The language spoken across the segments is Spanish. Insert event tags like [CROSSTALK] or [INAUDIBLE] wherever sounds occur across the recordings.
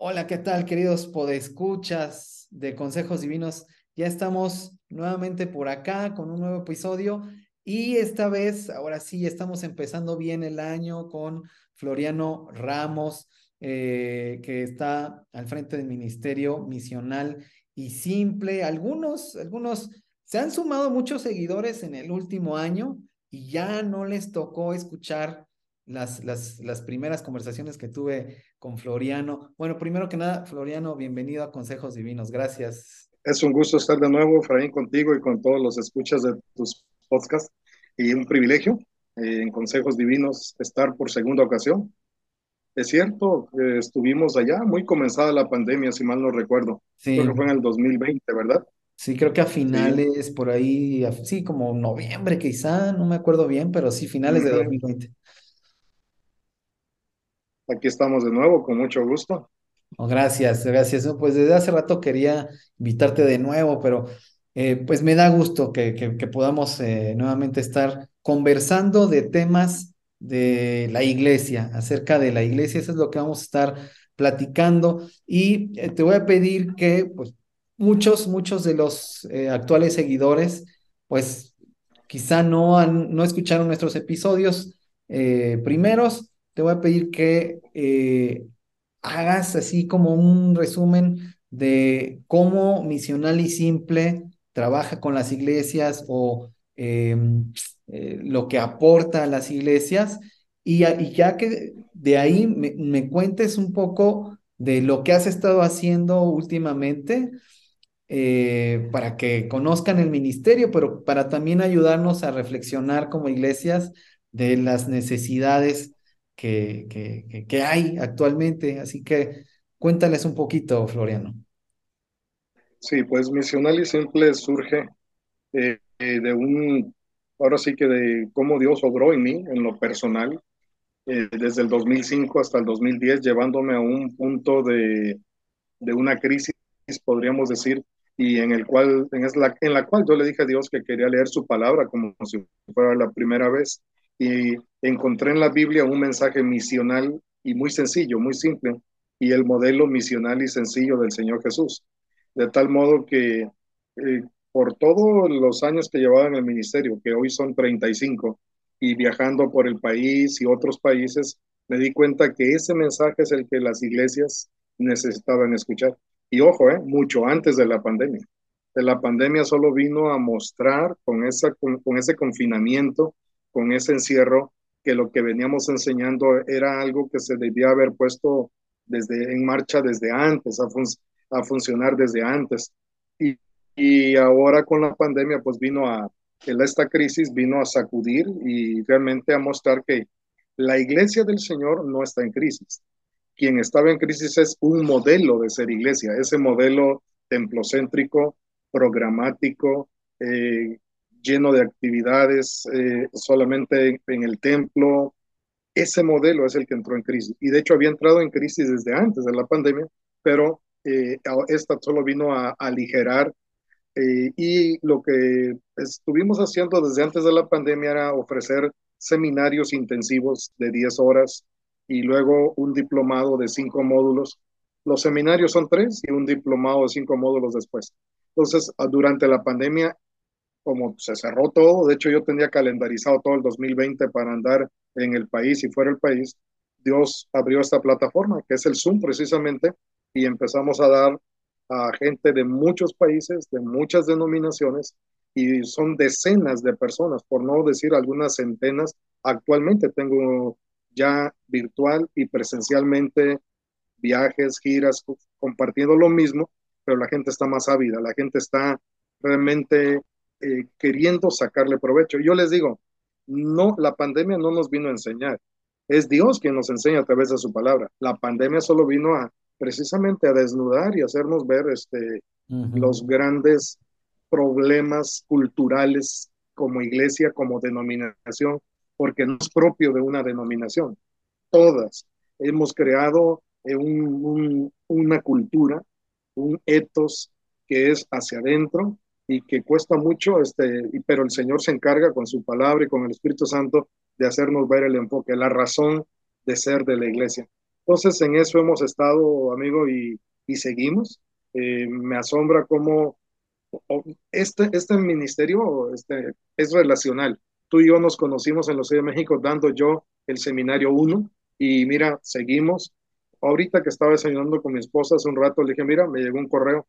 Hola, ¿qué tal, queridos podescuchas de Consejos Divinos? Ya estamos nuevamente por acá con un nuevo episodio y esta vez, ahora sí, estamos empezando bien el año con Floriano Ramos, eh, que está al frente del Ministerio Misional y Simple. Algunos, algunos, se han sumado muchos seguidores en el último año y ya no les tocó escuchar las, las, las primeras conversaciones que tuve con Floriano. Bueno, primero que nada, Floriano, bienvenido a Consejos Divinos. Gracias. Es un gusto estar de nuevo, Efraín, contigo y con todos los escuchas de tus podcasts. Y un privilegio eh, en Consejos Divinos estar por segunda ocasión. Es cierto, eh, estuvimos allá, muy comenzada la pandemia, si mal no recuerdo. Sí. Creo que fue en el 2020, ¿verdad? Sí, creo que a finales, sí. por ahí, sí, como noviembre quizá, no me acuerdo bien, pero sí, finales de 2020. Aquí estamos de nuevo, con mucho gusto. Oh, gracias, gracias. Pues desde hace rato quería invitarte de nuevo, pero eh, pues me da gusto que, que, podamos eh, nuevamente estar conversando de temas de la iglesia, acerca de la iglesia. Eso es lo que vamos a estar platicando. Y eh, te voy a pedir que, pues, muchos, muchos de los actuales seguidores, pues, quizá no, han, no escucharon nuestros episodios primeros te voy a pedir que eh, hagas así como un resumen de cómo Misional y Simple trabaja con las iglesias o eh, eh, lo que aporta a las iglesias. Y, ya que de ahí me, me, cuentes un poco de lo que has estado haciendo últimamente eh, para que conozcan el ministerio, pero para también ayudarnos a reflexionar como iglesias de las necesidades que, que, que, hay actualmente. Así que cuéntales un poquito, Floriano. Sí, pues Misional y Simple surge eh, de un, ahora sí que de cómo Dios obró en mí, en lo personal, eh, desde el 2005 hasta el 2010, llevándome a un punto de, de una crisis, podríamos decir, y en el cual, en la, en la cual yo le dije a Dios que quería leer su palabra como si fuera la primera vez y encontré en la Biblia un mensaje misional y muy sencillo, muy simple, y el modelo misional y sencillo del Señor Jesús. De tal modo que eh, por todos los años que llevaba en el ministerio, que hoy son 35, y viajando por el país y otros países, me di cuenta que ese mensaje es el que las iglesias necesitaban escuchar. Y ojo, eh, mucho antes de la pandemia. De la pandemia solo vino a mostrar con, esa, con, con ese confinamiento con ese encierro que lo que veníamos enseñando era algo que se debía haber puesto desde en marcha desde antes, a, a funcionar desde antes. Y, y, ahora con la pandemia, pues vino a, esta crisis vino a sacudir y realmente a mostrar que la iglesia del Señor no está en crisis. Quien estaba en crisis es un modelo de ser iglesia, ese modelo templocéntrico, programático, eh, lleno de actividades eh, solamente en el templo. Ese modelo es el que entró en crisis. Y de hecho había entrado en crisis desde antes de la pandemia, pero eh, esta solo vino a, a aligerar. Eh, y lo que estuvimos haciendo desde antes de la pandemia era ofrecer seminarios intensivos de 10 horas y luego un diplomado de cinco módulos. Los seminarios son tres y un diplomado de cinco módulos después. Entonces, durante la pandemia como se cerró todo, de hecho yo tenía calendarizado todo el 2020 para andar en el país y fuera del país, Dios abrió esta plataforma, que es el Zoom precisamente, y empezamos a dar a gente de muchos países, de muchas denominaciones, y son decenas de personas, por no decir algunas centenas. Actualmente tengo ya virtual y presencialmente viajes, giras, compartiendo lo mismo, pero la gente está más ávida, la gente está realmente eh, queriendo sacarle provecho. Yo les digo, no, la pandemia no nos vino a enseñar, es Dios quien nos enseña a través de su palabra. La pandemia solo vino a precisamente a desnudar y hacernos ver este, uh -huh. los grandes problemas culturales como iglesia, como denominación, porque no es propio de una denominación. Todas hemos creado eh, un, un, una cultura, un etos que es hacia adentro, y que cuesta mucho, este, pero el Señor se encarga con su palabra y con el Espíritu Santo de hacernos ver el enfoque, la razón de ser de la iglesia. Entonces, en eso hemos estado, amigo, y, y seguimos. Eh, me asombra cómo este, este ministerio este, es relacional. Tú y yo nos conocimos en los Ciudad de México dando yo el seminario 1 y mira, seguimos. Ahorita que estaba desayunando con mi esposa hace un rato, le dije, mira, me llegó un correo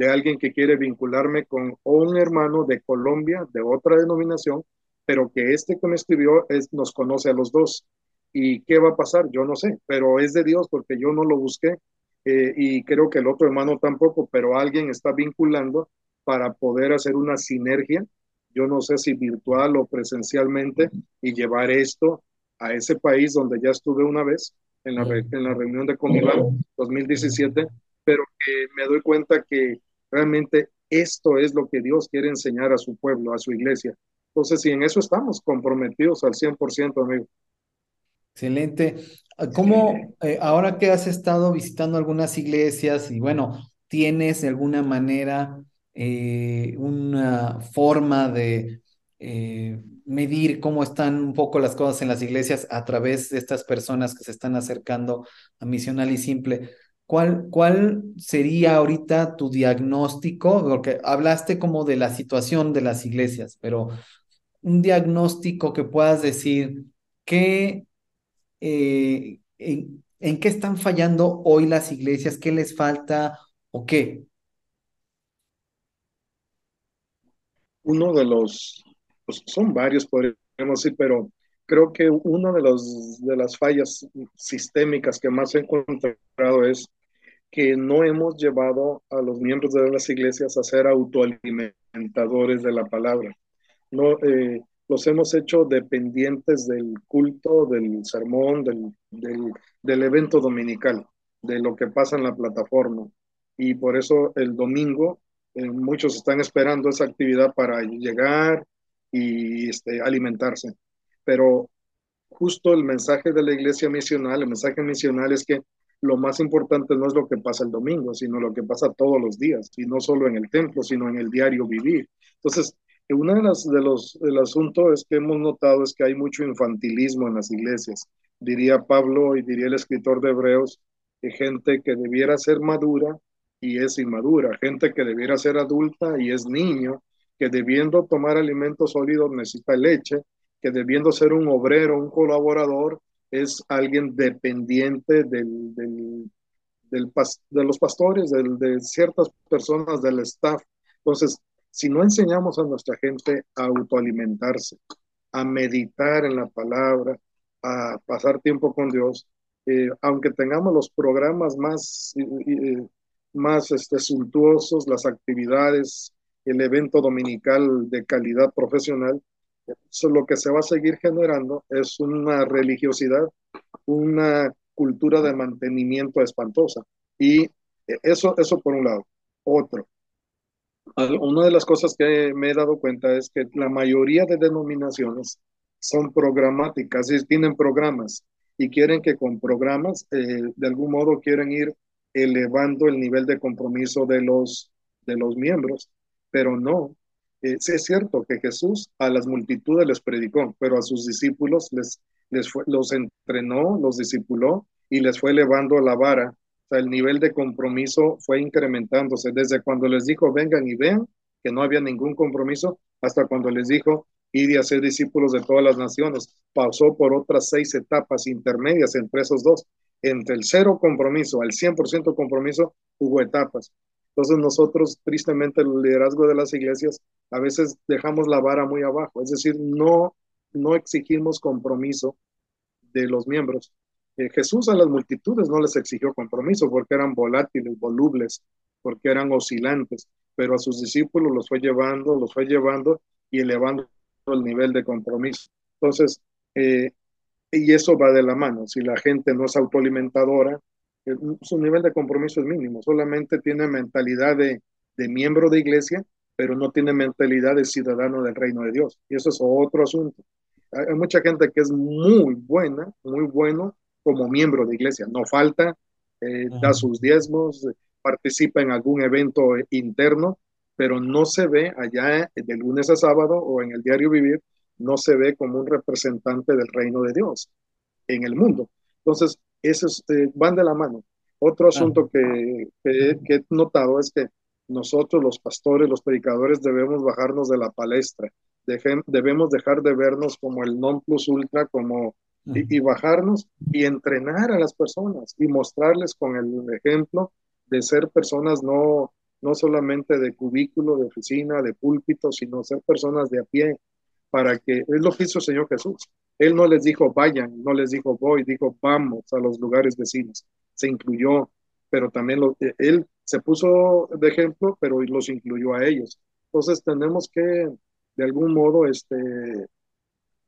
de alguien que quiere vincularme con un hermano de Colombia, de otra denominación, pero que este que me escribió es, nos conoce a los dos. ¿Y qué va a pasar? Yo no sé, pero es de Dios porque yo no lo busqué eh, y creo que el otro hermano tampoco, pero alguien está vinculando para poder hacer una sinergia, yo no sé si virtual o presencialmente, y llevar esto a ese país donde ya estuve una vez, en la, en la reunión de Comilán 2017, pero me doy cuenta que realmente esto es lo que Dios quiere enseñar a su pueblo, a su iglesia. Entonces, si en eso estamos comprometidos al 100%, amigo. Excelente. ¿Cómo, eh, ahora que has estado visitando algunas iglesias y bueno, tienes de alguna manera eh, una forma de eh, medir cómo están un poco las cosas en las iglesias a través de estas personas que se están acercando a Misional y Simple. ¿Cuál, ¿Cuál sería ahorita tu diagnóstico? Porque hablaste como de la situación de las iglesias, pero un diagnóstico que puedas decir que eh, en, en qué están fallando hoy las iglesias, qué les falta o qué. uno de los, pues son varios, podríamos decir, pero creo que una de, los, de las fallas sistémicas que más he encontrado es que no hemos llevado a los miembros de las iglesias a ser autoalimentadores de la palabra. No, eh, los hemos hecho dependientes del culto, del sermón, del, del, evento dominical, de lo que pasa en la plataforma. Y por eso el domingo eh, muchos están esperando esa actividad para llegar y este, alimentarse. Pero justo el mensaje de la iglesia misional, el mensaje misional es que lo más importante no es lo que pasa el domingo, sino lo que pasa todos los días, y no solo en el templo, sino en el diario vivir. Entonces, uno de, las, de los del asunto es que hemos notado es que hay mucho infantilismo en las iglesias. Diría Pablo y diría el escritor de Hebreos, que gente que debiera ser madura y es inmadura, gente que debiera ser adulta y es niño, que debiendo tomar alimentos sólidos necesita leche, que debiendo ser un obrero, un colaborador, es alguien dependiente del, del, del de los pastores, de ciertas personas del staff. Entonces, si no enseñamos a nuestra gente a autoalimentarse, a meditar en la palabra, a pasar tiempo con Dios, eh, aunque tengamos los programas más eh, más este, suntuosos, las actividades, el evento dominical de calidad profesional, lo que se va a seguir generando es una religiosidad, una cultura de mantenimiento espantosa. Y eso, eso por un lado. Otro, una de las cosas que me he dado cuenta es que la mayoría de denominaciones son programáticas, y tienen programas y quieren que con programas, eh, de algún modo quieren ir elevando el nivel de compromiso de los, de los miembros, pero no. Eh, es cierto que Jesús a las multitudes les predicó, pero a sus discípulos les, les los entrenó, los discipuló y les fue elevando la vara. O sea, el nivel de compromiso fue incrementándose desde cuando les dijo, vengan y vean, que no había ningún compromiso, hasta cuando les dijo, id y hacer discípulos de todas las naciones. Pasó por otras seis etapas intermedias entre esos dos entre el cero compromiso al 100% compromiso hubo etapas. Entonces nosotros, tristemente, el liderazgo de las iglesias, a veces dejamos la vara muy abajo, es decir, no, no exigimos compromiso de los miembros. Eh, Jesús a las multitudes no les exigió compromiso porque eran volátiles, volubles, porque eran oscilantes, pero a sus discípulos los fue llevando, los fue llevando y elevando el nivel de compromiso. Entonces, eh, y eso va de la mano. Si la gente no es autoalimentadora, eh, su nivel de compromiso es mínimo. Solamente tiene mentalidad de, de miembro de iglesia, pero no tiene mentalidad de ciudadano del reino de Dios. Y eso es otro asunto. Hay, mucha gente que es muy buena, muy bueno como miembro de iglesia. No falta, eh, da sus diezmos, participa en algún evento interno, pero no se ve allá de lunes a sábado o en el diario vivir no se ve como un representante del reino de Dios en el mundo. Entonces, esos eh, van de la mano. Otro asunto que, que, he notado es que nosotros los pastores, los predicadores, debemos bajarnos de la palestra, debemos dejar de vernos como el non plus ultra, como y, bajarnos y entrenar a las personas y mostrarles con el ejemplo de ser personas no, no solamente de cubículo, de oficina, de púlpito, sino ser personas de a pie, para que es lo que hizo el Señor Jesús. Él no les dijo vayan, no les dijo voy, dijo vamos a los lugares vecinos. Se incluyó, pero también lo, él se puso de ejemplo, pero los incluyó a ellos. Entonces tenemos que de algún modo este,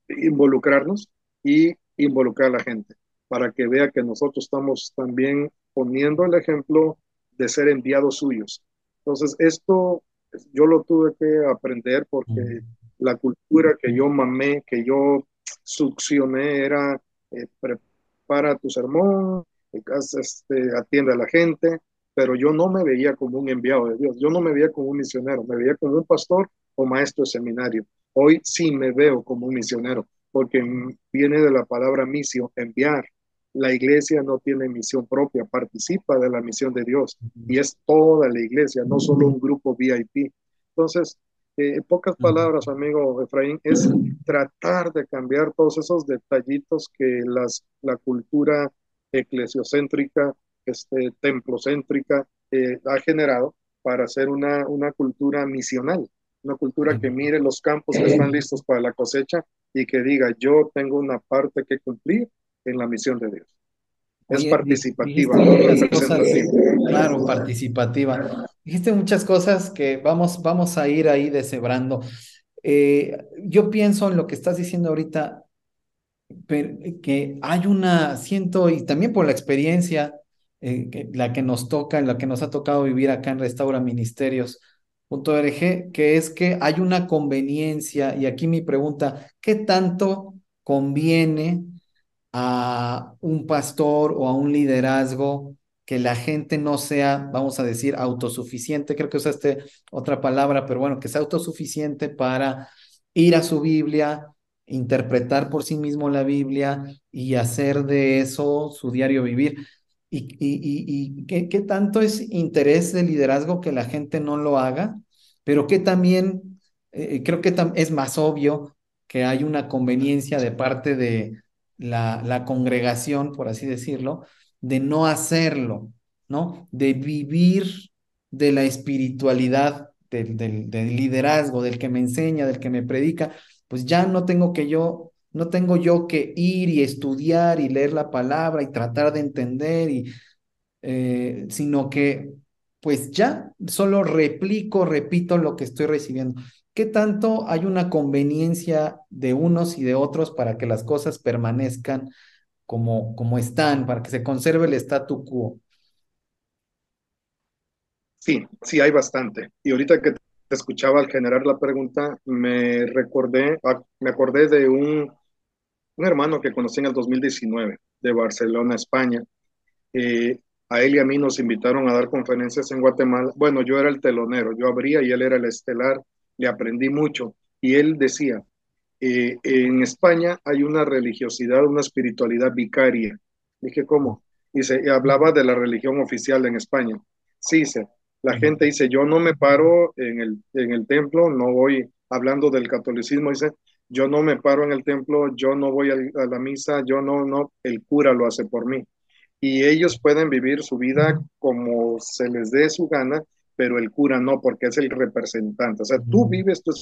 involucrarnos y involucrar a la gente para que vea que nosotros estamos también poniendo el ejemplo de ser enviados suyos. Entonces, esto yo lo tuve que aprender porque la cultura que yo mamé, que yo succioné era eh, prepara tu sermón, este, atiende a la gente, pero yo no me veía como un enviado de Dios, yo no me veía como un misionero, me veía como un pastor o maestro de seminario. Hoy sí me veo como un misionero, porque viene de la palabra misión, enviar. La iglesia no tiene misión propia, participa de la misión de Dios y es toda la iglesia, no solo un grupo VIP. Entonces, eh, en pocas palabras, amigo Efraín, es tratar de cambiar todos esos detallitos que las, la cultura eclesiocéntrica, este, templocéntrica eh, ha generado para hacer una, una cultura misional, una cultura que mire los campos que están listos para la cosecha y que diga, yo tengo una parte que cumplir en la misión de Dios. Es participativa. claro, participativa. Dijiste muchas cosas que vamos, vamos a ir ahí deshebrando. Eh, yo pienso en lo que estás diciendo ahorita, que hay una, siento, y también por la experiencia, eh, la que nos toca, la que nos ha tocado vivir acá en Restaura Ministerios, que es que hay una conveniencia, y aquí mi pregunta, ¿qué tanto conviene a un pastor o a un liderazgo que la gente no sea, vamos a decir, autosuficiente? Creo que usaste otra palabra, pero bueno, que sea autosuficiente para ir a su Biblia, interpretar por sí mismo la Biblia y hacer de eso su diario vivir. ¿Y, y, y, ¿qué, tanto es interés de liderazgo que la gente no lo haga? Pero que también, eh, creo que es más obvio que hay una conveniencia de parte de la, la congregación, por así decirlo, de no hacerlo, ¿no? De vivir de la espiritualidad, del, del, del liderazgo, del que me enseña, del que me predica, pues ya no tengo que yo no tengo yo que ir y estudiar y leer la palabra y tratar de entender, y, eh, sino que pues ya solo replico, repito lo que estoy recibiendo. ¿Qué tanto hay una conveniencia de unos y de otros para que las cosas permanezcan como, como están, para que se conserve el statu quo? Sí, sí, hay bastante. Y ahorita que te escuchaba al generar la pregunta, me recordé, ah, me acordé de un un hermano que conocí en el 2019 de Barcelona, España. Eh, a él y a mí nos invitaron a dar conferencias en Guatemala. Bueno, yo era el telonero, yo abría y él era el estelar, le aprendí mucho. Y él decía, eh, en España hay una religiosidad, una espiritualidad vicaria. Dije, ¿cómo? Dice, hablaba de la religión oficial en España. Sí, dice, la gente dice, yo no me paro en el, en el templo, no voy hablando del catolicismo, dice, yo no me paro en el templo, yo no voy a, la misa, yo no, no, el cura lo hace por mí. Y ellos pueden vivir su vida como se les dé su gana, pero el cura no, porque es el representante. O sea, tú vives tu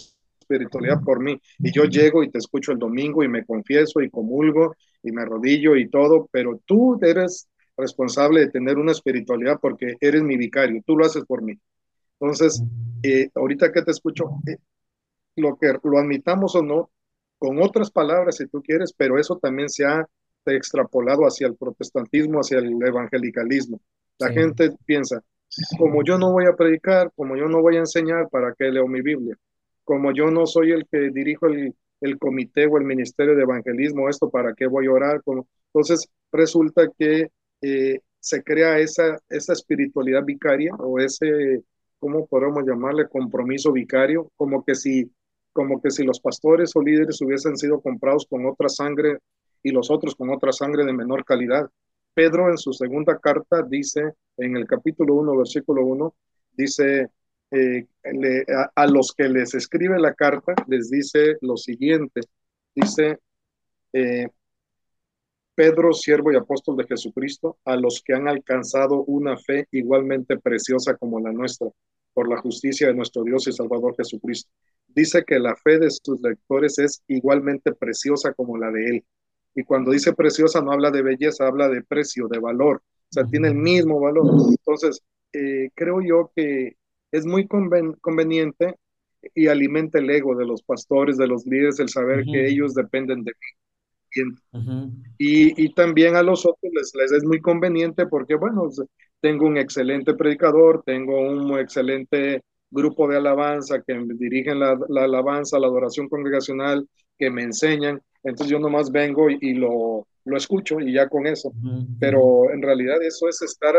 espiritualidad por mí y yo llego y te escucho el domingo y me confieso y comulgo y me arrodillo y todo, pero tú eres responsable de tener una espiritualidad porque eres mi vicario, tú lo haces por mí. Entonces, eh, ahorita que te escucho, eh, lo que lo admitamos o no, con otras palabras si tú quieres, pero eso también se ha extrapolado hacia el protestantismo, hacia el evangelicalismo. La gente piensa, como yo no voy a predicar, como yo no voy a enseñar, ¿para qué leo mi Biblia? Como yo no soy el que dirijo el, el comité o el ministerio de evangelismo, esto para qué voy a orar. Como... Entonces resulta que eh, se crea esa, esa espiritualidad vicaria o ese, ¿cómo podemos llamarle? Compromiso vicario, como que si como que si los pastores o líderes hubiesen sido comprados con otra sangre y los otros con otra sangre de menor calidad. Pedro en su segunda carta dice, en el capítulo 1, versículo 1, dice, eh, a, los que les escribe la carta, les dice lo siguiente, dice, eh, Pedro, siervo y apóstol de Jesucristo, a los que han alcanzado una fe igualmente preciosa como la nuestra, por la justicia de nuestro Dios y Salvador Jesucristo. Dice que la fe de sus lectores es igualmente preciosa como la de él. Y cuando dice preciosa no habla de belleza, habla de precio, de valor. O sea, tiene el mismo valor. Entonces, eh, creo yo que es muy conven conveniente y alimenta el ego de los pastores, de los líderes, el saber uh -huh. que ellos dependen de mí. Uh -huh. y, y, también a los otros les, les, es muy conveniente porque, bueno, tengo un excelente predicador, tengo un excelente grupo de alabanza que dirigen la, la alabanza, la adoración congregacional, que me enseñan, entonces yo nomás vengo y, y lo, lo, escucho y ya con eso. Pero en realidad eso es estar,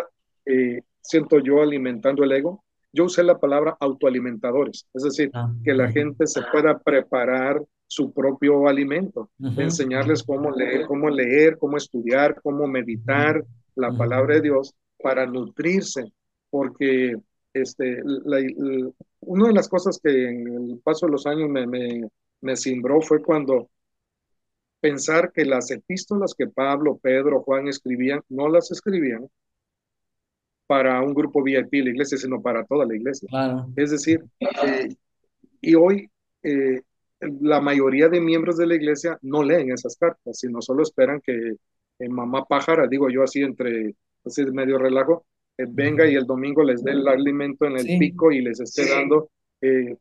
eh, siento yo, alimentando el ego. Yo usé la palabra autoalimentadores, es decir, -huh. que la gente se pueda preparar su propio alimento, uh -huh. enseñarles cómo leer, cómo leer, cómo estudiar, cómo meditar la palabra de Dios para nutrirse, porque este, la, la, una de las cosas que en el paso de los años me, me, me cimbró fue cuando pensar que las epístolas que Pablo, Pedro, Juan escribían, no las escribían para un grupo VIP de la iglesia, sino para toda la iglesia. Claro. Es decir, eh, y hoy eh, la mayoría de miembros de la iglesia no leen esas cartas, sino solo esperan que eh, mamá pájara, digo yo así entre, así medio relajo, venga y el domingo les dé el alimento en el sí. pico y les esté dando eh,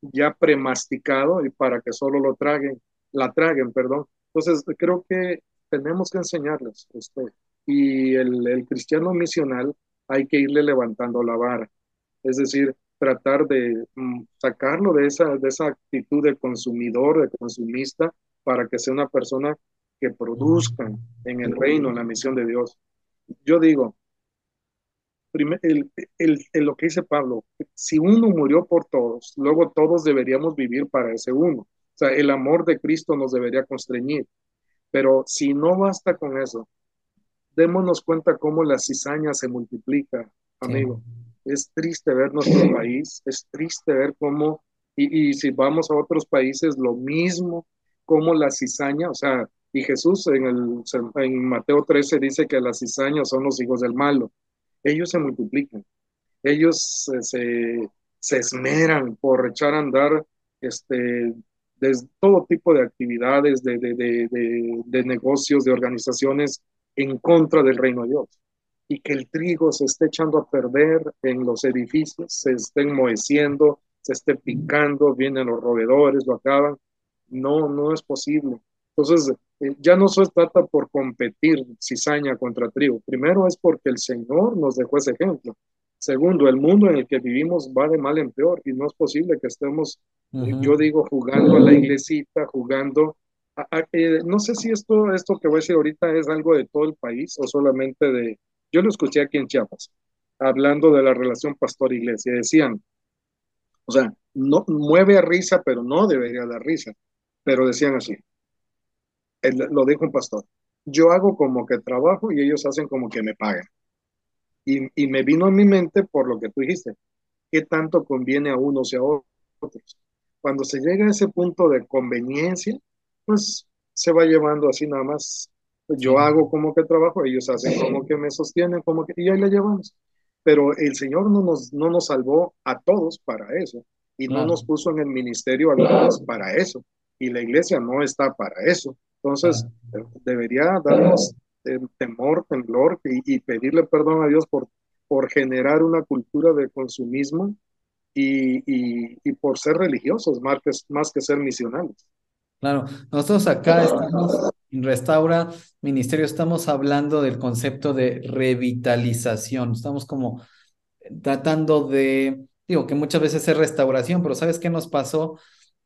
ya premasticado y para que solo lo traguen, la traguen, perdón. Entonces creo que tenemos que enseñarles esto. Y el, el cristiano misional hay que irle levantando la vara. Es decir, tratar de mm, sacarlo de esa, de esa actitud de consumidor, de consumista, para que sea una persona que produzca en el reino, en la misión de Dios. Yo digo, el, el, el, lo que dice Pablo, si uno murió por todos, luego todos deberíamos vivir para ese uno. O sea, el amor de Cristo nos debería constreñir. Pero si no basta con eso, démonos cuenta cómo la cizaña se multiplica, amigo. Sí. Es triste ver nuestro país, es triste ver cómo, y, y, si vamos a otros países, lo mismo, como la cizaña, o sea, y Jesús en, el, en Mateo 13 dice que las cizañas son los hijos del malo. Ellos se multiplican, ellos se, se, esmeran por echar a andar este, de todo tipo de actividades, de, de, de, de, negocios, de organizaciones en contra del reino de Dios. Y que el trigo se esté echando a perder en los edificios, se esté enmoheciendo, se esté picando, vienen los roedores, lo acaban. No, no es posible. Entonces, eh, ya no se trata por competir cizaña contra trigo. Primero es porque el Señor nos dejó ese ejemplo. Segundo, el mundo en el que vivimos va de mal en peor y no es posible que estemos, uh -huh. yo digo, jugando a la iglesita, jugando. A, a, eh, no sé si esto, esto que voy a decir ahorita es algo de todo el país o solamente de. Yo lo escuché aquí en Chiapas, hablando de la relación pastor-iglesia. Decían, o sea, no mueve a risa, pero no debería dar risa. Pero decían así: el, lo dijo un pastor, yo hago como que trabajo y ellos hacen como que me pagan. Y, y, me vino a mi mente por lo que tú dijiste, qué tanto conviene a unos y a otros. Cuando se llega a ese punto de conveniencia, pues se va llevando así nada más. Yo hago como que trabajo, ellos hacen como que me sostienen, como que, y ahí le llevamos. Pero el Señor no nos, no nos salvó a todos para eso, y no nos puso en el ministerio a todos para eso, y la iglesia no está para eso. Entonces, debería darnos eh, temor, temblor y, y, pedirle perdón a Dios por, por generar una cultura de consumismo y, y, y por ser religiosos más que, más que ser misionales. Claro, nosotros acá estamos en Restaura Ministerio, estamos hablando del concepto de revitalización, estamos como tratando de, digo que muchas veces es restauración, pero ¿sabes qué nos pasó?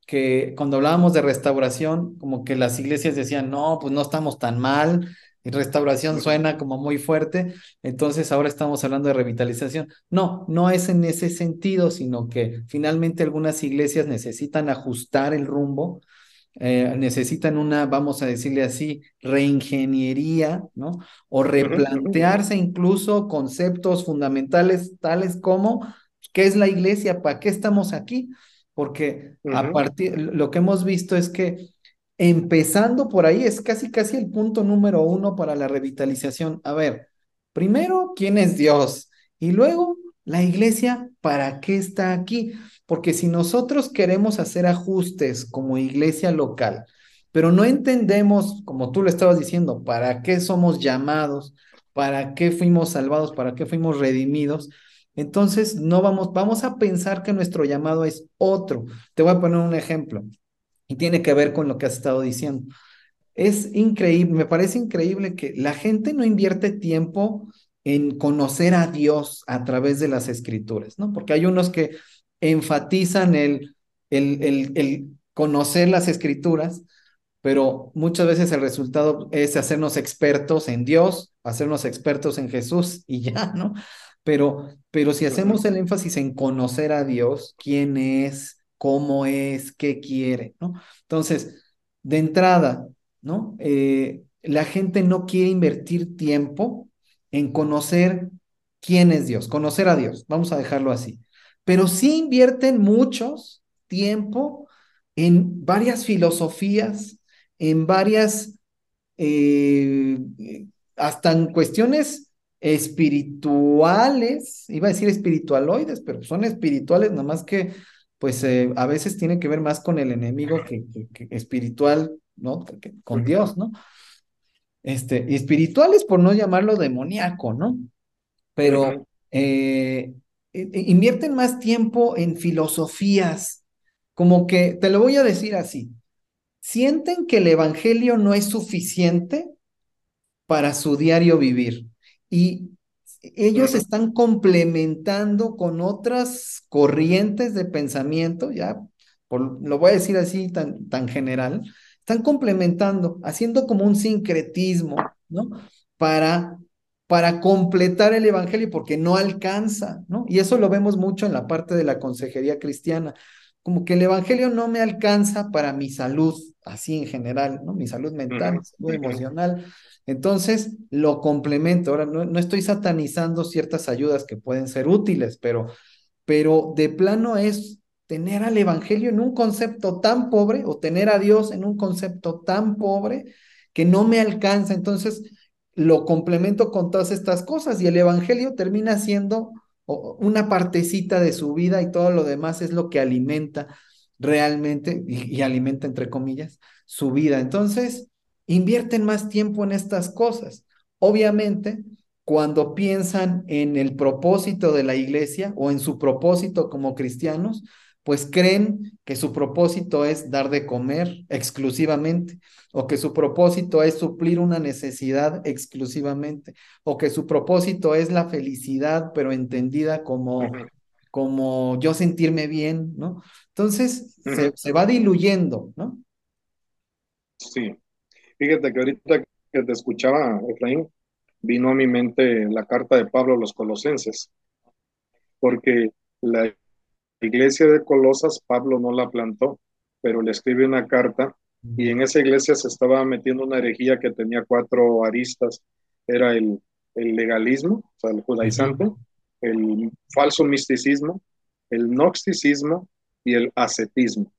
Que cuando hablábamos de restauración, como que las iglesias decían, no, pues no estamos tan mal, y restauración suena como muy fuerte, entonces ahora estamos hablando de revitalización. No, no es en ese sentido, sino que finalmente algunas iglesias necesitan ajustar el rumbo eh, necesitan una, vamos a decirle así, reingeniería, ¿no? O replantearse incluso conceptos fundamentales tales como, ¿qué es la iglesia? ¿Para qué estamos aquí? Porque a partir, lo que hemos visto es que empezando por ahí es casi, casi el punto número uno para la revitalización. A ver, primero, ¿quién es Dios? Y luego, la iglesia, ¿para qué está aquí? Porque si nosotros queremos hacer ajustes como iglesia local, pero no entendemos, como tú lo estabas diciendo, para qué somos llamados, para qué fuimos salvados, para qué fuimos redimidos, entonces no vamos, vamos a pensar que nuestro llamado es otro. Te voy a poner un ejemplo y tiene que ver con lo que has estado diciendo. Es increíble, me parece increíble que la gente no invierte tiempo en conocer a Dios a través de las escrituras, ¿no? Porque hay unos que enfatizan el, el, el, conocer las escrituras, pero muchas veces el resultado es hacernos expertos en Dios, hacernos expertos en Jesús y ya, ¿no? Pero, pero si hacemos el énfasis en conocer a Dios, quién es, cómo es, qué quiere, ¿no? Entonces, de entrada, ¿no? Eh, la gente no quiere invertir tiempo en conocer quién es Dios, conocer a Dios, vamos a dejarlo así pero sí invierten muchos tiempo en varias filosofías, en varias, eh, hasta en cuestiones espirituales, iba a decir espiritualoides, pero son espirituales, nada más que pues eh, a veces tiene que ver más con el enemigo que, espiritual, ¿no? con Dios, ¿no? Este, espirituales por no llamarlo demoníaco, ¿no? Pero eh, eh, invierten más tiempo en filosofías, como que, te lo voy a decir así, sienten que el Evangelio no es suficiente para su diario vivir y ellos están complementando con otras corrientes de pensamiento, ya, lo voy a decir así tan, tan general, están complementando, haciendo como un sincretismo, ¿no? Para para completar el Evangelio porque no alcanza, ¿no? Y eso lo vemos mucho en la parte de la consejería cristiana, como que el Evangelio no me alcanza para mi salud, así en general, ¿no? Mi salud mental, mi salud emocional. Entonces, lo complemento. Ahora, no, no, estoy satanizando ciertas ayudas que pueden ser útiles, pero, pero de plano es tener al Evangelio en un concepto tan pobre o tener a Dios en un concepto tan pobre que no me alcanza. Entonces, lo complemento con todas estas cosas y el Evangelio termina siendo una partecita de su vida y todo lo demás es lo que alimenta realmente, y, alimenta entre comillas, su vida. Entonces, invierten más tiempo en estas cosas. Obviamente, cuando piensan en el propósito de la iglesia o en su propósito como cristianos, pues creen que su propósito es dar de comer exclusivamente, o que su propósito es suplir una necesidad exclusivamente, o que su propósito es la felicidad, pero entendida como, como yo sentirme bien, ¿no? Entonces se, va diluyendo, ¿no? Sí. Fíjate que ahorita que te escuchaba, Efraín, vino a mi mente la carta de Pablo a los colosenses, porque la iglesia de Colosas, Pablo no la plantó, pero le escribe una carta y en esa iglesia se estaba metiendo una herejía que tenía cuatro aristas. Era el, el legalismo, o sea, el judaizante, el falso misticismo, el gnosticismo y el ascetismo.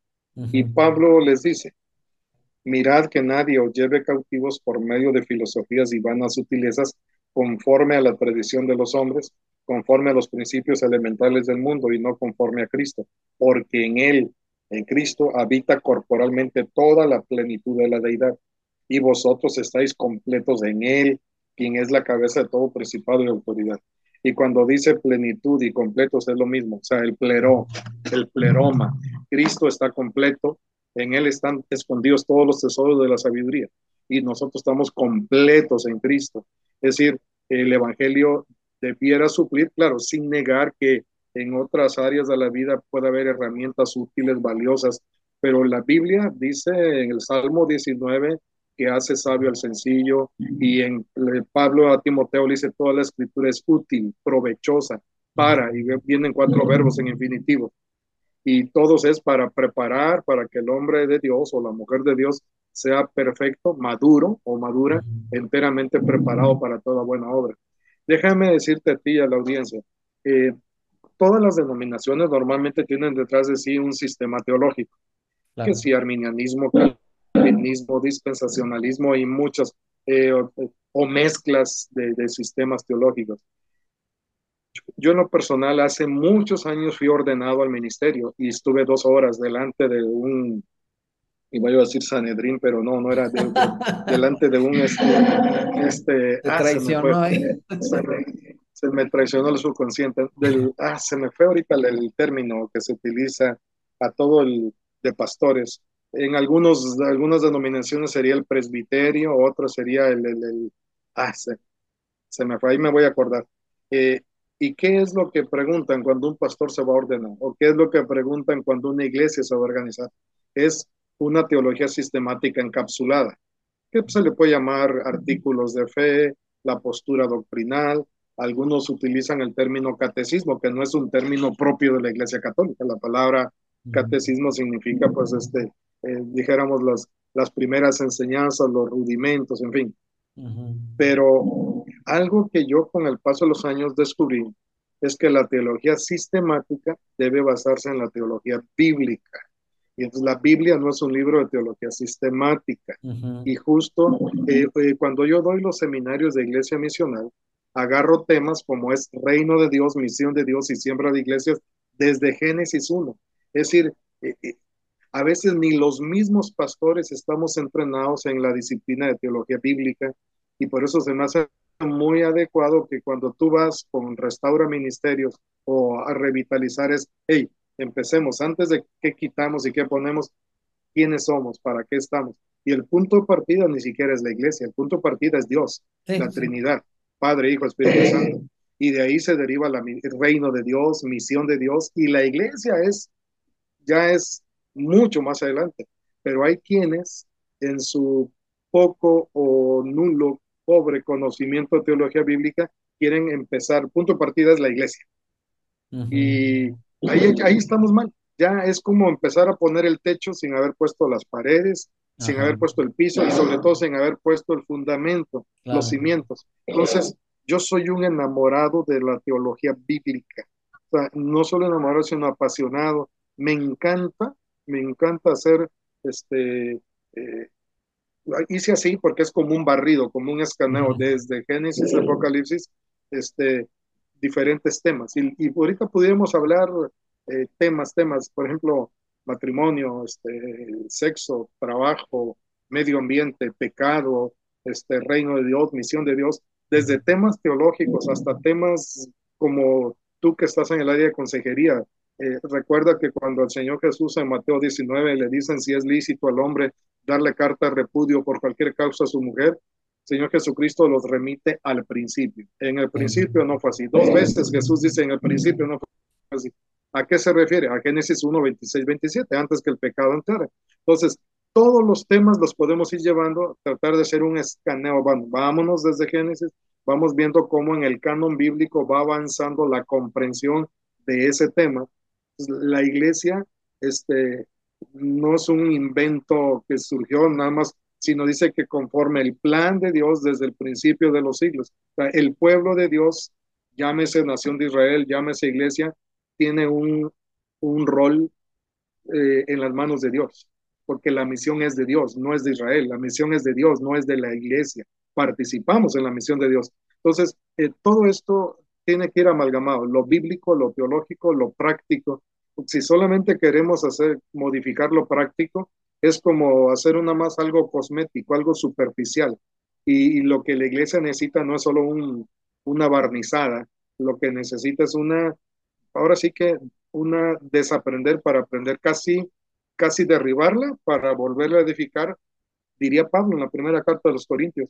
Y Pablo les dice, mirad que nadie os lleve cautivos por medio de filosofías y vanas sutilezas conforme a la tradición de los hombres, conforme a los principios elementales del mundo y no conforme a Cristo, porque en Él, en Cristo, habita corporalmente toda la plenitud de la deidad, y vosotros estáis completos en Él, quien es la cabeza de todo principado y autoridad. Y cuando dice plenitud y completos es lo mismo, o sea, el pleró, el pleroma. Cristo está completo, en Él están escondidos todos los tesoros de la sabiduría, y nosotros estamos completos en Cristo. Es decir, el Evangelio debiera suplir, claro, sin negar que en otras áreas de la vida puede haber herramientas útiles, valiosas, pero la Biblia dice en el Salmo 19 que hace sabio al sencillo y en Pablo a Timoteo le dice toda la escritura es útil, provechosa, para, y vienen cuatro verbos en infinitivo. Y todos es para preparar para que el hombre de Dios o la mujer de Dios sea perfecto, maduro o madura, enteramente preparado para toda buena obra. Déjame decirte a ti y a la audiencia, eh, todas las denominaciones normalmente tienen detrás de sí un sistema teológico, que si arminianismo, calvinismo, dispensacionalismo y muchas eh, o, mezclas de, de sistemas teológicos. Yo en lo personal hace muchos años fui ordenado al ministerio y estuve dos horas delante de un, iba a decir Sanedrín, pero no, no era delante de un este, este ah, traicionó ahí. Se, me, traicionó el subconsciente. Del, ah, se me fue ahorita el, término que se utiliza a todo el de pastores. En algunos, algunas denominaciones sería el presbiterio, otro sería el, el, ah, se, se, me fue, ahí me voy a acordar. Eh, ¿Y qué es lo que preguntan cuando un pastor se va a ordenar? ¿O qué es lo que preguntan cuando una iglesia se va a organizar? Es una teología sistemática encapsulada, que se le puede llamar artículos de fe, la postura doctrinal. Algunos utilizan el término catecismo, que no es un término propio de la iglesia católica. La palabra catecismo significa, pues, este, eh, dijéramos, las, las primeras enseñanzas, los rudimentos, en fin. Pero algo que yo con el paso de los años descubrí es que la teología sistemática debe basarse en la teología bíblica. Y entonces la Biblia no es un libro de teología sistemática. Y justo eh, eh, cuando yo doy los seminarios de iglesia misional, agarro temas como es reino de Dios, misión de Dios y siembra de iglesias desde Génesis 1. Es decir, eh, a veces ni los mismos pastores estamos entrenados en la disciplina de teología bíblica y por eso se me hace muy adecuado que cuando tú vas con Restaura Ministerios o a revitalizar es, hey, empecemos antes de qué quitamos y qué ponemos, quiénes somos, para qué estamos. Y el punto de partida ni siquiera es la iglesia, el punto de partida es Dios, la Trinidad, Padre, Hijo, Espíritu Santo. Y de ahí se deriva la, el reino de Dios, misión de Dios, y la iglesia es, ya es mucho más adelante. Pero hay quienes en su poco o nulo pobre conocimiento de teología bíblica, quieren empezar, punto de partida es la iglesia. Y ahí, ahí estamos mal. Ya es como empezar a poner el techo sin haber puesto las paredes, sin haber puesto el piso y sobre todo sin haber puesto el fundamento, los cimientos. Entonces, yo soy un enamorado de la teología bíblica. O sea, no solo enamorado, sino apasionado. Me encanta, me encanta hacer este, eh, hice así porque es como un barrido, como un escaneo desde Génesis, Apocalipsis, este, diferentes temas. Y, y ahorita pudiéramos hablar eh, temas, temas, por ejemplo, matrimonio, este, sexo, trabajo, medio ambiente, pecado, este, reino de Dios, misión de Dios, desde temas teológicos hasta temas como tú que estás en el área de consejería. Eh, recuerda que cuando el Señor Jesús en Mateo 19 le dicen si es lícito al hombre darle carta de repudio por cualquier causa a su mujer, Señor Jesucristo los remite al principio. En el principio no fue así. Dos veces Jesús dice en el principio no fue así. ¿A qué se refiere? A Génesis 1, 26, 27, antes que el pecado entrara. Entonces, todos los temas los podemos ir llevando, tratar de hacer un escaneo. vámonos desde Génesis, vamos viendo cómo en el canon bíblico va avanzando la comprensión de ese tema. La iglesia este, no es un invento que surgió nada más, sino dice que conforme el plan de Dios desde el principio de los siglos. el pueblo de Dios, llámese nación de Israel, llámese iglesia, tiene un, un rol eh, en las manos de Dios, porque la misión es de Dios, no es de Israel, la misión es de Dios, no es de la iglesia. Participamos en la misión de Dios. Entonces, eh, todo esto tiene que ir amalgamado, lo bíblico, lo teológico, lo práctico, si solamente queremos hacer, modificar lo práctico, es como hacer una más algo cosmético, algo superficial. Y, lo que la iglesia necesita no es solo un, una barnizada, lo que necesita es una, ahora sí que una desaprender para aprender, casi, casi derribarla para volverla a edificar, diría Pablo en la primera carta de los Corintios.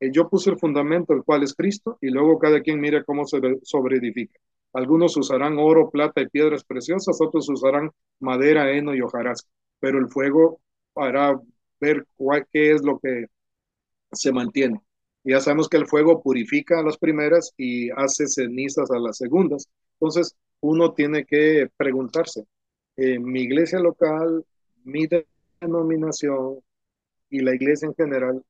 Eh, yo puse el fundamento, el cual es Cristo, y luego cada quien mire cómo se sobreedifica. Algunos usarán oro, plata y piedras preciosas, otros usarán madera, heno y hojarasca, pero el fuego hará ver cuál, qué es lo que se mantiene. Ya sabemos que el fuego purifica a las primeras y hace cenizas a las segundas. Entonces, uno tiene que preguntarse, eh, mi iglesia local, mi denominación y la iglesia en general,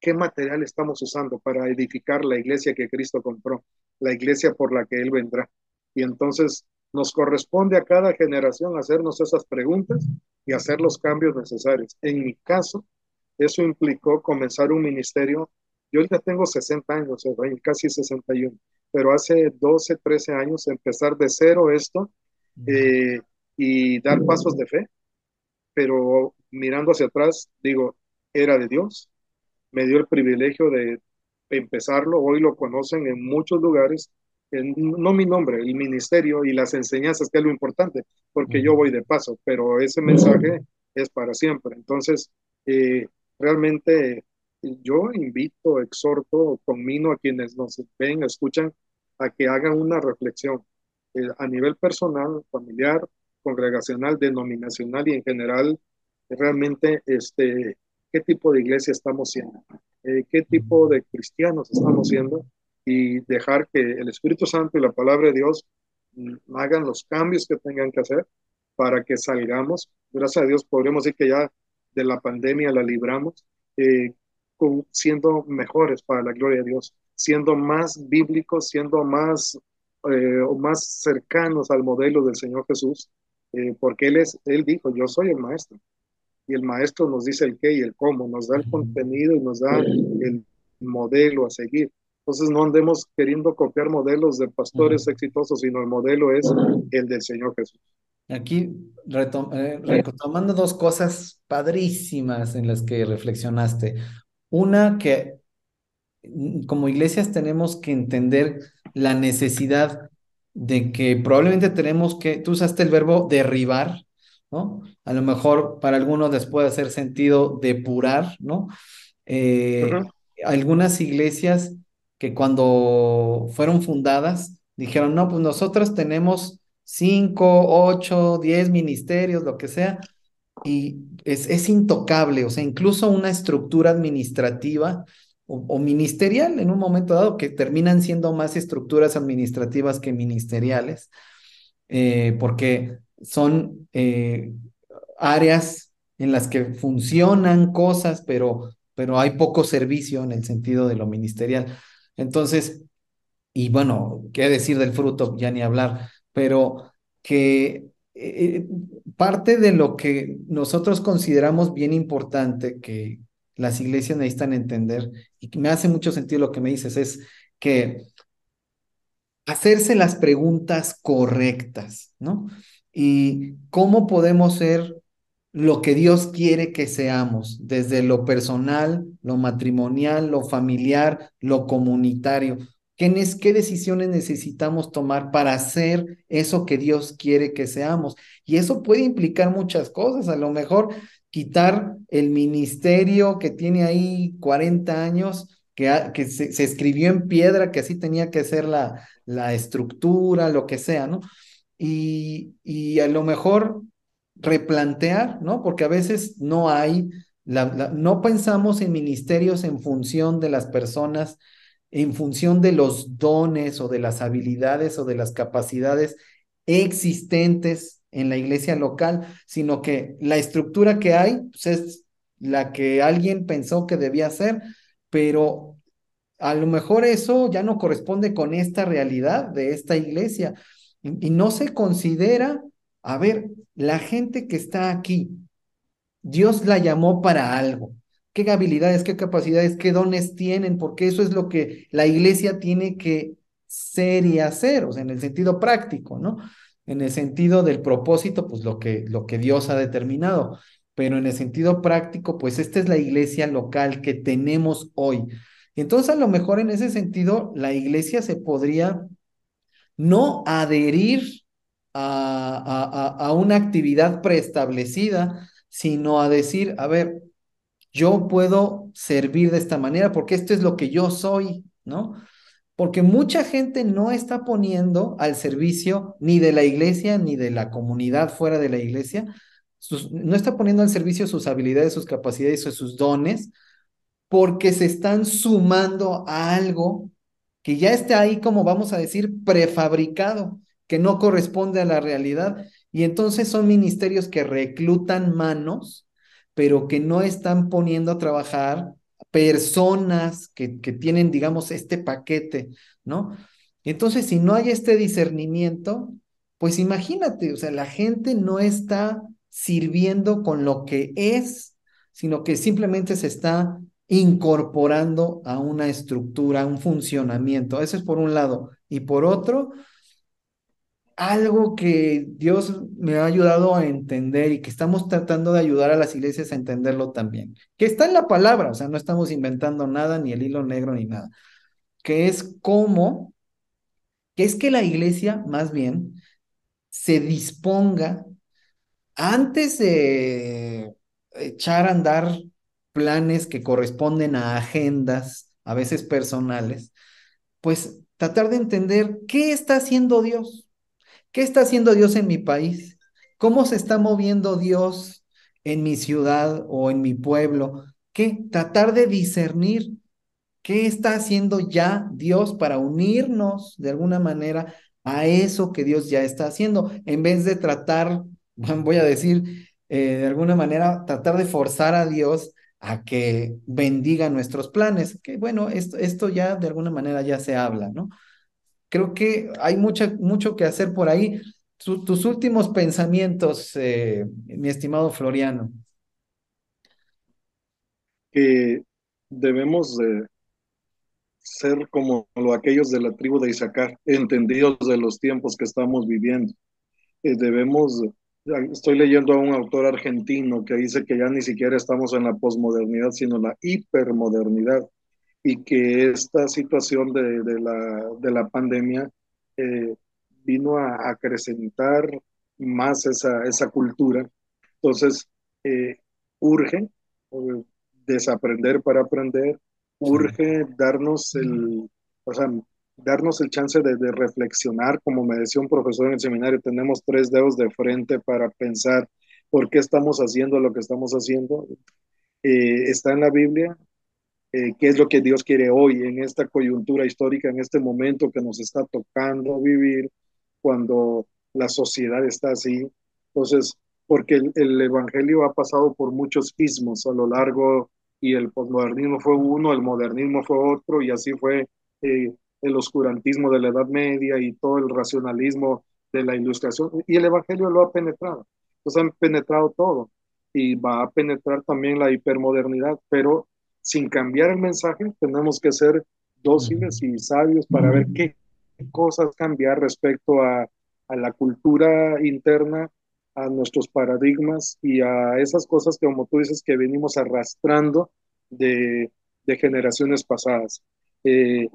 qué material estamos usando para edificar la iglesia que Cristo compró, la iglesia por la que Él vendrá. Y entonces nos corresponde a cada generación hacernos esas preguntas y hacer los cambios necesarios. En mi caso, eso implicó comenzar un ministerio. Yo ya tengo 60 años, casi 61, pero hace 12, 13 años empezar de cero esto eh, y dar pasos de fe. Pero mirando hacia atrás, digo, era de Dios. Me dio el privilegio de empezarlo. Hoy lo conocen en muchos lugares no mi nombre, el ministerio y las enseñanzas, que es lo importante, porque yo voy de paso, pero ese mensaje es para siempre. Entonces, eh, realmente yo invito, exhorto, conmino a quienes nos ven, escuchan, a que hagan una reflexión eh, a nivel personal, familiar, congregacional, denominacional y en general, realmente, este, qué tipo de iglesia estamos siendo, eh, qué tipo de cristianos estamos siendo y dejar que el Espíritu Santo y la palabra de Dios mm, hagan los cambios que tengan que hacer para que salgamos. Gracias a Dios podremos decir que ya de la pandemia la libramos, eh, siendo mejores para la gloria de Dios, siendo más bíblicos, siendo más, eh, más cercanos al modelo del Señor Jesús, eh, porque él, es, él dijo, yo soy el maestro. Y el maestro nos dice el qué y el cómo, nos da el contenido y nos da el modelo a seguir. Entonces no andemos queriendo copiar modelos de pastores exitosos, sino el modelo es el del Señor Jesús. Aquí eh, retomando dos cosas padrísimas en las que reflexionaste. Una que mm, como iglesias tenemos que entender la necesidad de que probablemente tenemos que, tú usaste el verbo derribar, ¿no? A lo mejor para algunos les puede hacer sentido depurar, ¿no? Eh, algunas iglesias que cuando fueron fundadas dijeron, no, pues nosotros tenemos cinco, ocho, diez ministerios, lo que sea, y es, es intocable, o sea, incluso una estructura administrativa o, ministerial en un momento dado, que terminan siendo más estructuras administrativas que ministeriales, eh, porque son eh, áreas en las que funcionan cosas, pero, pero hay poco servicio en el sentido de lo ministerial. Entonces, y bueno, qué decir del fruto, ya ni hablar, pero que eh, parte de lo que nosotros consideramos bien importante que las iglesias necesitan entender, y que me hace mucho sentido lo que me dices, es que hacerse las preguntas correctas, ¿no? Y cómo podemos ser lo que Dios quiere que seamos, desde lo personal, lo matrimonial, lo familiar, lo comunitario. ¿Qué, decisiones necesitamos tomar para hacer eso que Dios quiere que seamos? Y eso puede implicar muchas cosas. A lo mejor quitar el ministerio que tiene ahí 40 años, que, se, escribió en piedra, que así tenía que ser la, la estructura, lo que sea, ¿no? Y, y a lo mejor replantear, ¿no? Porque a veces no hay, no pensamos en ministerios en función de las personas, en función de los dones o de las habilidades o de las capacidades existentes en la iglesia local, sino que la estructura que hay pues, es la que alguien pensó que debía ser, pero a lo mejor eso ya no corresponde con esta realidad de esta iglesia y, no se considera a ver, la gente que está aquí, Dios la llamó para algo. ¿Qué habilidades, qué capacidades, qué dones tienen? Porque eso es lo que la iglesia tiene que ser y hacer, o sea, en el sentido práctico, ¿no? En el sentido del propósito, pues lo que, lo que Dios ha determinado. Pero en el sentido práctico, pues esta es la iglesia local que tenemos hoy. Entonces, a lo mejor en ese sentido, la iglesia se podría no adherir a, a, una actividad preestablecida, sino a decir, a ver, yo puedo servir de esta manera porque esto es lo que yo soy, ¿no? Porque mucha gente no está poniendo al servicio ni de la iglesia ni de la comunidad fuera de la iglesia, no está poniendo al servicio sus habilidades, sus capacidades o sus dones, porque se están sumando a algo que ya está ahí, como vamos a decir, prefabricado que no corresponde a la realidad Y entonces son ministerios que reclutan manos, pero que no están poniendo a trabajar personas que, que tienen, digamos, este paquete, ¿no? Entonces, si no hay este discernimiento, pues imagínate, o sea, la gente no está sirviendo con lo que es, sino que simplemente se está incorporando a una estructura, a un funcionamiento. Eso es por un lado. Y por otro, algo que Dios me ha ayudado a entender y que estamos tratando de ayudar a las iglesias a entenderlo también, que está en la palabra, o sea, no estamos inventando nada, ni el hilo negro, ni nada, que es cómo, que es que la iglesia más bien se disponga antes de echar a andar planes que corresponden a agendas, a veces personales, pues tratar de entender qué está haciendo Dios, qué está haciendo Dios en mi país, cómo se está moviendo Dios en mi ciudad o en mi pueblo, qué tratar de discernir qué está haciendo ya Dios para unirnos de alguna manera a eso que Dios ya está haciendo, en vez de tratar, [LAUGHS] voy a decir, eh, de alguna manera, tratar de forzar a Dios a que bendiga nuestros planes, que bueno, esto, esto ya de alguna manera ya se habla, ¿no? Creo que hay mucha, mucho que hacer por ahí. tus últimos pensamientos, eh, mi estimado Floriano. Que debemos de ser como aquellos de la tribu de Isaacar, entendidos de los tiempos que estamos viviendo. Eh, debemos, estoy leyendo a un autor argentino que dice que ya ni siquiera estamos en la posmodernidad, sino en la hipermodernidad, y que esta situación de, de, la, de la, pandemia eh, vino a acrecentar más esa, esa cultura. Entonces, eh, urge desaprender para aprender, urge darnos el, o sea, darnos el chance de, reflexionar, como me decía un profesor en el seminario, tenemos tres dedos de frente para pensar por qué estamos haciendo lo que estamos haciendo. Eh, está en la Biblia, eh, qué es lo que Dios quiere hoy, en esta coyuntura histórica, en este momento que nos está tocando vivir, cuando la sociedad está así. Entonces, porque el, el Evangelio ha pasado por muchos ismos a lo largo y el posmodernismo fue uno, el modernismo fue otro, y así fue eh, el oscurantismo de la Edad Media y todo el racionalismo de la ilustración, y el Evangelio lo ha penetrado. Entonces han penetrado todo, y va a penetrar también la hipermodernidad, pero sin cambiar el mensaje, tenemos que ser dóciles y sabios para ver qué cosas cambiar respecto a, a la cultura interna a nuestros paradigmas y a esas cosas que, como tú dices, que venimos arrastrando de, de generaciones pasadas. Eh,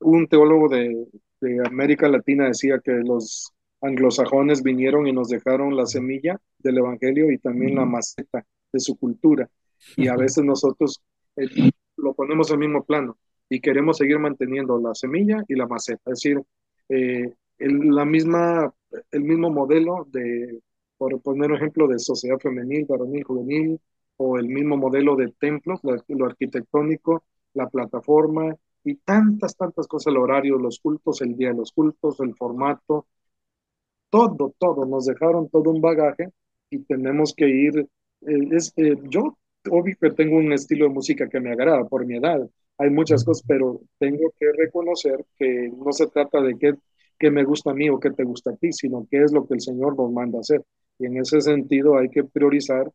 un teólogo de, de, América Latina decía que los anglosajones vinieron y nos dejaron la semilla del Evangelio y también la maceta de su cultura. Y a veces nosotros eh, lo ponemos al mismo plano y queremos seguir manteniendo la semilla y la maceta. Es decir, eh, el, la misma, el mismo modelo de por poner un ejemplo de sociedad femenil, varonil, juvenil, o el mismo modelo de templos, lo, lo, arquitectónico, la plataforma y tantas, tantas cosas, el horario, los cultos, el día de los cultos, el formato, todo, todo, nos dejaron todo un bagaje y tenemos que ir, eh, es, eh, yo obvio que tengo un estilo de música que me agrada por mi edad, hay muchas cosas, pero tengo que reconocer que no se trata de qué, qué me gusta a mí o qué te gusta a ti, sino qué es lo que el Señor nos manda hacer. Y en ese sentido hay que priorizar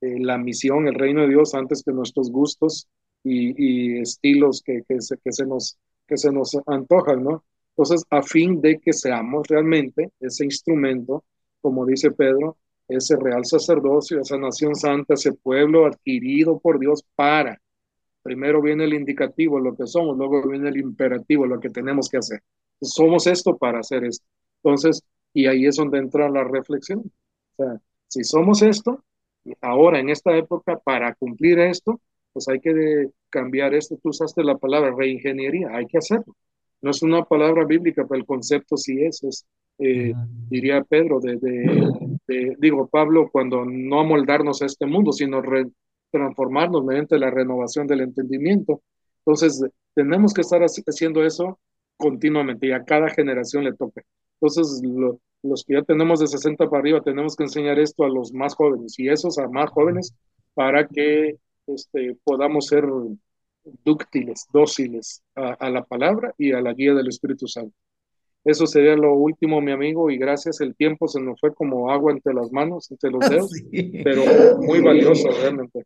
eh, la misión, el reino de Dios, antes que nuestros gustos y, y estilos que, que, se, que, se nos, que se nos antojan, ¿no? Entonces, a fin de que seamos realmente ese instrumento, como dice Pedro, ese real sacerdocio, esa nación santa, ese pueblo adquirido por Dios para. Primero viene el indicativo, lo que somos, luego viene el imperativo, lo que tenemos que hacer. Somos esto para hacer esto. Entonces, y ahí es donde entra la reflexión sea, si somos esto, ahora en esta época, para cumplir esto, pues hay que cambiar esto. Tú usaste la palabra reingeniería, hay que hacerlo. No es una palabra bíblica, pero el concepto sí es, es eh, diría Pedro, de, de, de, digo Pablo, cuando no amoldarnos a este mundo, sino re, transformarnos mediante la renovación del entendimiento. Entonces, tenemos que estar haciendo eso continuamente y a cada generación le toca. Entonces, lo, los que ya tenemos de 60 para arriba, tenemos que enseñar esto a los más jóvenes y esos a más jóvenes para que este, podamos ser dúctiles, dóciles a, a la palabra y a la guía del Espíritu Santo. Eso sería lo último, mi amigo, y gracias. El tiempo se nos fue como agua entre las manos, entre los [LAUGHS] dedos, Sí. pero muy valioso realmente.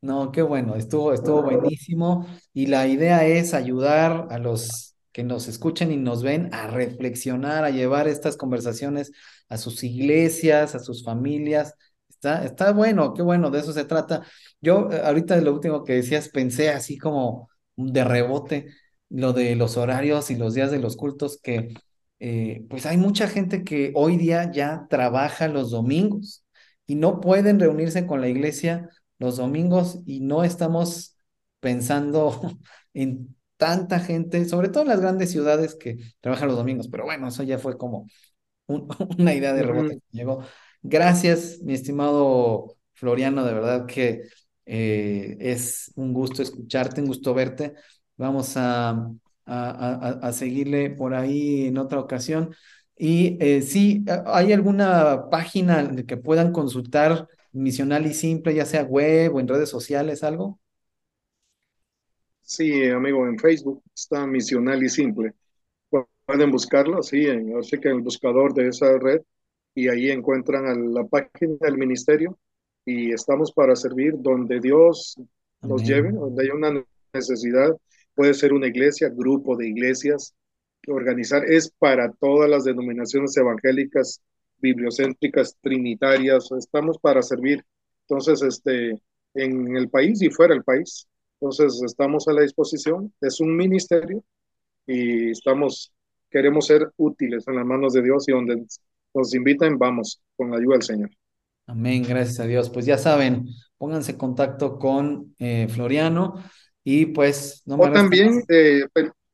No, qué bueno, estuvo, estuvo buenísimo y la idea es ayudar a los que nos escuchen y nos ven a reflexionar, a llevar estas conversaciones a sus iglesias, a sus familias. Está, está bueno, qué bueno, de eso se trata. Yo eh, ahorita lo último que decías pensé así como de rebote lo de los horarios y los días de los cultos que eh, pues hay mucha gente que hoy día ya trabaja los domingos y no pueden reunirse con la iglesia los domingos y no estamos pensando [LAUGHS] en tanta gente, sobre todo en las grandes ciudades que trabajan los domingos, pero bueno, eso ya fue como un- [LAUGHS] una idea de rebote que llegó. Gracias, mi estimado Floriano, de verdad que eh, es un gusto escucharte, un gusto verte. Vamos a, a, a- seguirle por ahí en otra ocasión. Y eh, sí, ¿hay alguna página de que puedan consultar Misional y Simple, ya sea web o en redes sociales, algo? Sí, amigo, en Facebook está Misional y Simple. Pu- Pueden buscarlo, sí, en, así que en el buscador de esa red y ahí encuentran a la página del ministerio y estamos para servir donde Dios nos lleve, donde hay una necesidad, puede ser una iglesia, grupo de iglesias, organizar, es para todas las denominaciones evangélicas, bibliocéntricas, trinitarias, estamos para servir. Entonces, este, en el país y fuera del país. Entonces, estamos a la disposición, es un ministerio y estamos, queremos ser útiles en las manos de Dios y donde nos inviten, vamos, con la ayuda del Señor. Amén, gracias a Dios. Pues ya saben, pónganse en contacto con eh, Floriano y pues no me O también eh,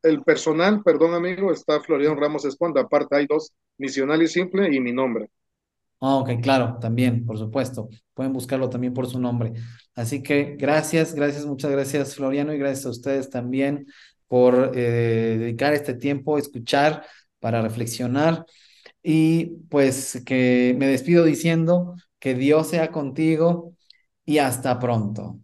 el, personal, perdón amigo, está Floriano Ramos Esponda, aparte hay dos, Misional y Simple y mi nombre. Ah, ok, claro, también, por supuesto. Pueden buscarlo también por su nombre. Así que gracias, gracias, muchas gracias, Floriano, y gracias a ustedes también por eh, dedicar este tiempo a escuchar, para reflexionar. Y pues que me despido diciendo que Dios sea contigo y hasta pronto.